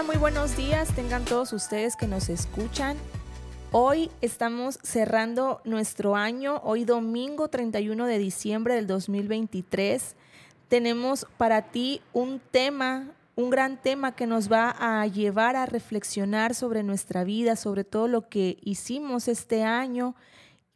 Hola, muy buenos días. Tengan todos ustedes que nos escuchan. Hoy estamos cerrando nuestro año, hoy domingo 31 de diciembre del 2023. Tenemos para ti un tema, un gran tema que nos va a llevar a reflexionar sobre nuestra vida, sobre todo lo que hicimos este año,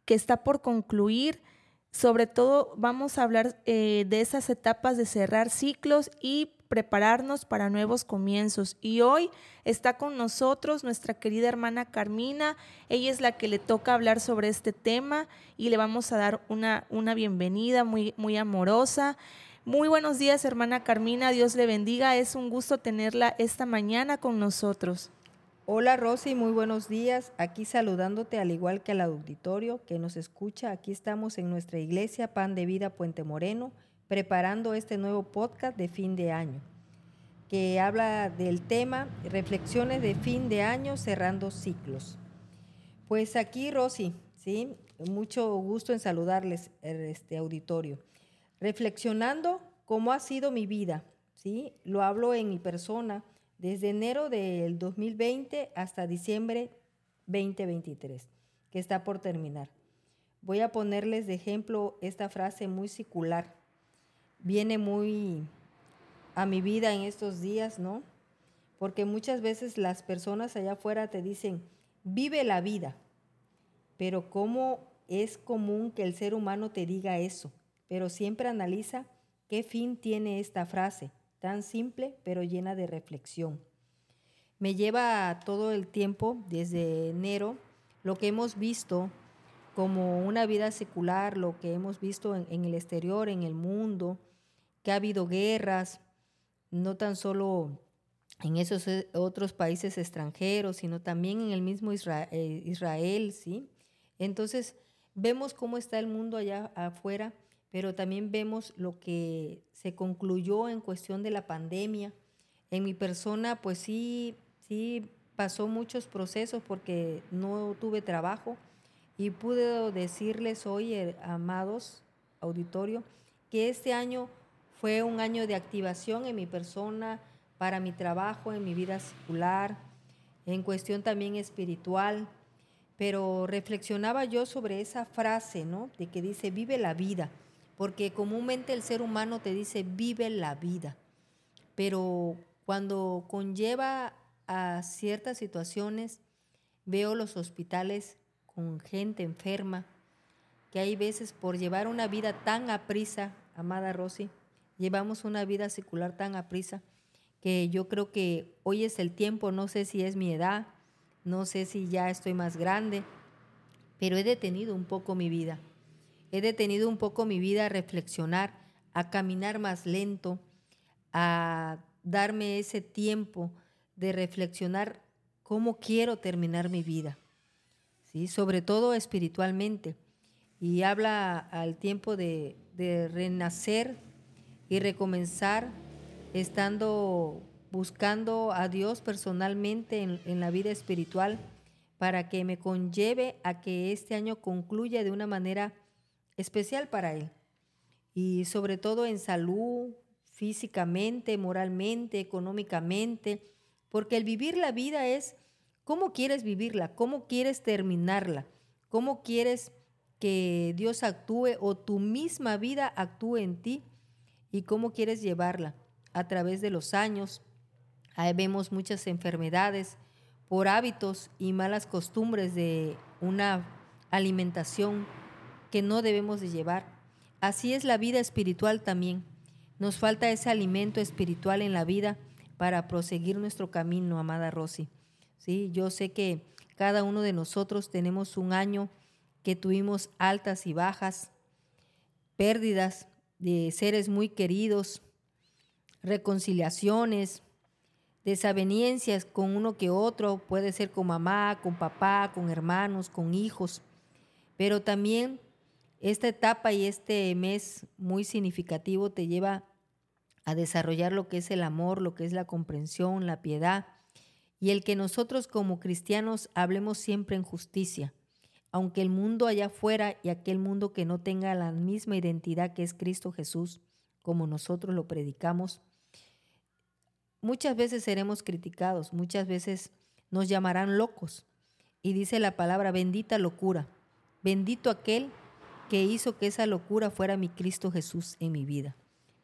que está por concluir. Sobre todo vamos a hablar eh, de esas etapas de cerrar ciclos y prepararnos para nuevos comienzos. Y hoy está con nosotros nuestra querida hermana Carmina. Ella es la que le toca hablar sobre este tema y le vamos a dar una, una bienvenida muy, muy amorosa. Muy buenos días, hermana Carmina. Dios le bendiga. Es un gusto tenerla esta mañana con nosotros. Hola Rosy, muy buenos días. Aquí saludándote al igual que al auditorio que nos escucha. Aquí estamos en nuestra iglesia Pan de Vida Puente Moreno preparando este nuevo podcast de fin de año, que habla del tema Reflexiones de fin de año cerrando ciclos. Pues aquí, Rosy, ¿sí? mucho gusto en saludarles, este auditorio. Reflexionando cómo ha sido mi vida, ¿sí? lo hablo en mi persona desde enero del 2020 hasta diciembre 2023, que está por terminar. Voy a ponerles de ejemplo esta frase muy circular viene muy a mi vida en estos días, ¿no? Porque muchas veces las personas allá afuera te dicen, vive la vida, pero ¿cómo es común que el ser humano te diga eso? Pero siempre analiza qué fin tiene esta frase, tan simple pero llena de reflexión. Me lleva todo el tiempo, desde enero, lo que hemos visto como una vida secular, lo que hemos visto en, en el exterior, en el mundo, que ha habido guerras, no tan solo en esos eh, otros países extranjeros, sino también en el mismo eh, Israel, ¿sí? Entonces, vemos cómo está el mundo allá afuera, pero también vemos lo que se concluyó en cuestión de la pandemia. En mi persona, pues sí, sí pasó muchos procesos porque no tuve trabajo y pude decirles hoy, eh, amados auditorio, que este año fue un año de activación en mi persona, para mi trabajo, en mi vida secular, en cuestión también espiritual. Pero reflexionaba yo sobre esa frase, ¿no? De que dice, vive la vida. Porque comúnmente el ser humano te dice, vive la vida. Pero cuando conlleva a ciertas situaciones, veo los hospitales con gente enferma, que hay veces por llevar una vida tan aprisa, amada Rosy, Llevamos una vida secular tan aprisa que yo creo que hoy es el tiempo, no sé si es mi edad, no sé si ya estoy más grande, pero he detenido un poco mi vida. He detenido un poco mi vida a reflexionar, a caminar más lento, a darme ese tiempo de reflexionar cómo quiero terminar mi vida, ¿sí? sobre todo espiritualmente. Y habla al tiempo de, de renacer y recomenzar estando buscando a Dios personalmente en, la vida espiritual para que me conlleve a que este año concluya de una manera especial para Él. Y sobre todo en salud, físicamente, moralmente, económicamente, porque el vivir la vida es cómo quieres vivirla, cómo quieres terminarla, cómo quieres que Dios actúe o tu misma vida actúe en ti y cómo quieres llevarla a través de los años. Ahí vemos muchas enfermedades por hábitos y malas costumbres de una alimentación que no debemos de llevar. Así es la vida espiritual también. Nos falta ese alimento espiritual en la vida para proseguir nuestro camino, amada Rosy. ¿Sí? Yo sé que cada uno de nosotros tenemos un año que tuvimos altas y bajas, pérdidas, de seres muy queridos, reconciliaciones, desavenencias con uno que otro, puede ser con mamá, con papá, con hermanos, con hijos, pero también esta etapa y este mes muy significativo te lleva a desarrollar lo que es el amor, lo que es la comprensión, la piedad, y el que nosotros como cristianos hablemos siempre en justicia aunque el mundo allá afuera y aquel mundo que no tenga la misma identidad que es Cristo Jesús, como nosotros lo predicamos, muchas veces seremos criticados, muchas veces nos llamarán locos. Y dice la palabra, bendita locura, bendito aquel que hizo que esa locura fuera mi Cristo Jesús en mi vida.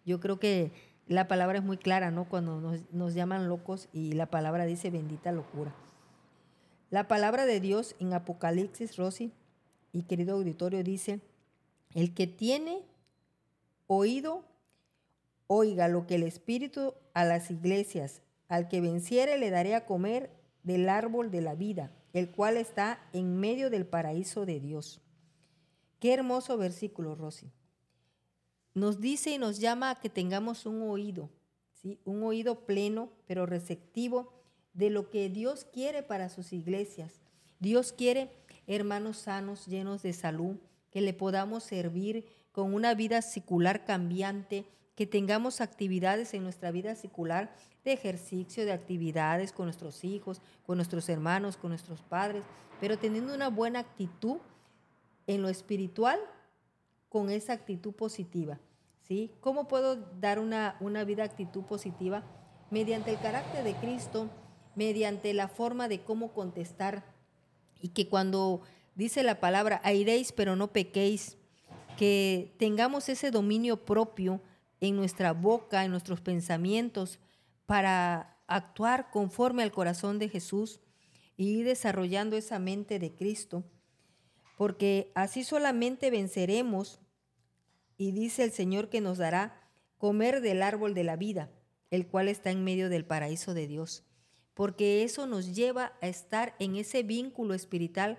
Yo creo que la palabra es muy clara, ¿no? Cuando nos, nos llaman locos y la palabra dice bendita locura. La palabra de Dios en Apocalipsis, Rosy y querido auditorio, dice, el que tiene oído, oiga lo que el Espíritu a las iglesias, al que venciere le daré a comer del árbol de la vida, el cual está en medio del paraíso de Dios. Qué hermoso versículo, Rosy. Nos dice y nos llama a que tengamos un oído, ¿sí? un oído pleno, pero receptivo de lo que Dios quiere para sus iglesias. Dios quiere hermanos sanos, llenos de salud, que le podamos servir con una vida secular cambiante, que tengamos actividades en nuestra vida secular de ejercicio, de actividades con nuestros hijos, con nuestros hermanos, con nuestros padres, pero teniendo una buena actitud en lo espiritual con esa actitud positiva. ¿sí? ¿Cómo puedo dar una, una vida actitud positiva? Mediante el carácter de Cristo, mediante la forma de cómo contestar. Y que cuando dice la palabra, airéis pero no pequéis, que tengamos ese dominio propio en nuestra boca, en nuestros pensamientos, para actuar conforme al corazón de Jesús y ir desarrollando esa mente de Cristo, porque así solamente venceremos, y dice el Señor que nos dará comer del árbol de la vida, el cual está en medio del paraíso de Dios porque eso nos lleva a estar en ese vínculo espiritual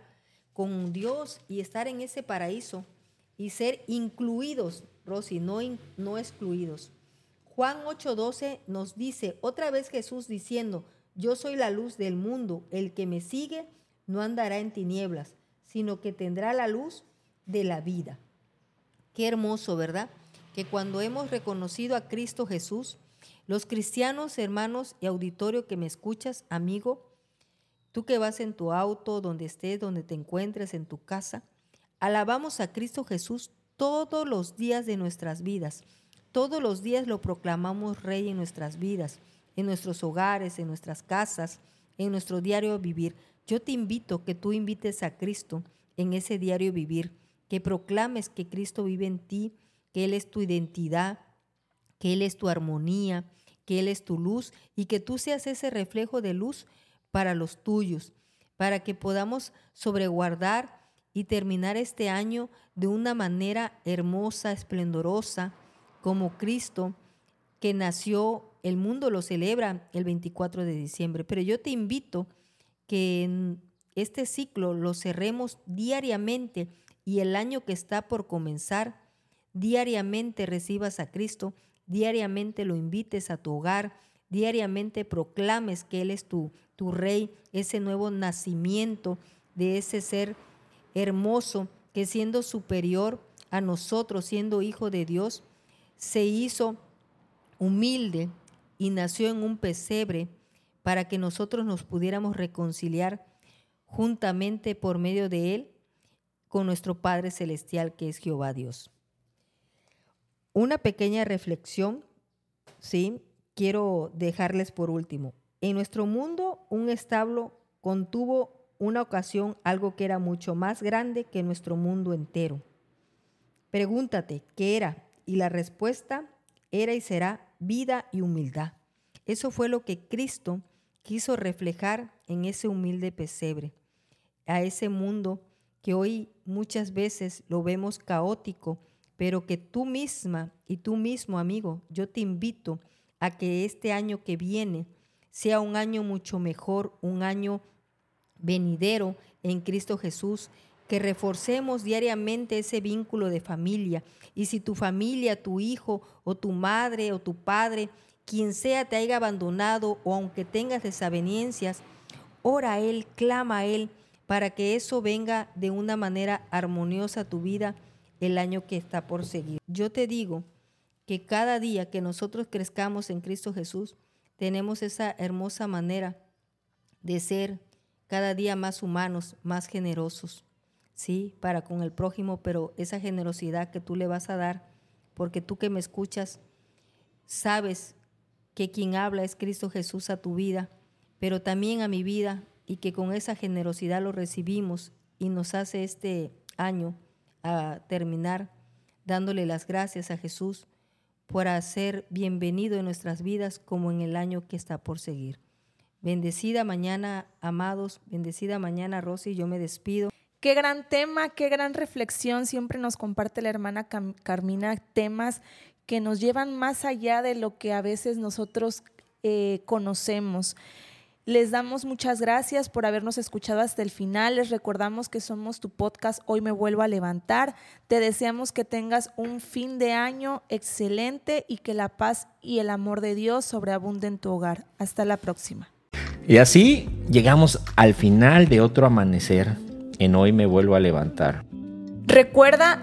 con Dios y estar en ese paraíso y ser incluidos, Rosy, no, no excluidos. Juan 8:12 nos dice, otra vez Jesús diciendo, yo soy la luz del mundo, el que me sigue no andará en tinieblas, sino que tendrá la luz de la vida. Qué hermoso, ¿verdad? Que cuando hemos reconocido a Cristo Jesús, los cristianos, hermanos y auditorio que me escuchas, amigo, tú que vas en tu auto, donde estés, donde te encuentres, en tu casa, alabamos a Cristo Jesús todos los días de nuestras vidas. Todos los días lo proclamamos Rey en nuestras vidas, en nuestros hogares, en nuestras casas, en nuestro diario vivir. Yo te invito que tú invites a Cristo en ese diario vivir, que proclames que Cristo vive en ti, que Él es tu identidad, que Él es tu armonía, que Él es tu luz y que tú seas ese reflejo de luz para los tuyos, para que podamos sobreguardar y terminar este año de una manera hermosa, esplendorosa, como Cristo, que nació, el mundo lo celebra el 24 de diciembre, pero yo te invito que en este ciclo lo cerremos diariamente y el año que está por comenzar, diariamente recibas a Cristo diariamente lo invites a tu hogar, diariamente proclames que Él es tu, tu rey, ese nuevo nacimiento de ese ser hermoso que siendo superior a nosotros, siendo hijo de Dios, se hizo humilde y nació en un pesebre para que nosotros nos pudiéramos reconciliar juntamente por medio de Él con nuestro Padre Celestial que es Jehová Dios. Una pequeña reflexión, ¿sí? Quiero dejarles por último. En nuestro mundo, un establo contuvo una ocasión algo que era mucho más grande que nuestro mundo entero. Pregúntate, ¿qué era? Y la respuesta era y será vida y humildad. Eso fue lo que Cristo quiso reflejar en ese humilde pesebre, a ese mundo que hoy muchas veces lo vemos caótico, pero que tú misma y tú mismo, amigo, yo te invito a que este año que viene sea un año mucho mejor, un año venidero en Cristo Jesús, que reforcemos diariamente ese vínculo de familia. Y si tu familia, tu hijo o tu madre o tu padre, quien sea, te haya abandonado o aunque tengas desavenencias, ora a Él, clama a Él para que eso venga de una manera armoniosa a tu vida el año que está por seguir. Yo te digo que cada día que nosotros crezcamos en Cristo Jesús, tenemos esa hermosa manera de ser cada día más humanos, más generosos, ¿sí? Para con el prójimo, pero esa generosidad que tú le vas a dar, porque tú que me escuchas, sabes que quien habla es Cristo Jesús a tu vida, pero también a mi vida, y que con esa generosidad lo recibimos y nos hace este año a terminar dándole las gracias a Jesús por ser bienvenido en nuestras vidas como en el año que está por seguir. Bendecida mañana, amados, bendecida mañana, Rosy, yo me despido. Qué gran tema, qué gran reflexión. Siempre nos comparte la hermana Carmina temas que nos llevan más allá de lo que a veces nosotros eh, conocemos. Les damos muchas gracias por habernos escuchado hasta el final. Les recordamos que somos tu podcast Hoy me vuelvo a levantar. Te deseamos que tengas un fin de año excelente y que la paz y el amor de Dios sobreabunden en tu hogar. Hasta la próxima. Y así llegamos al final de otro amanecer en Hoy me vuelvo a levantar. Recuerda,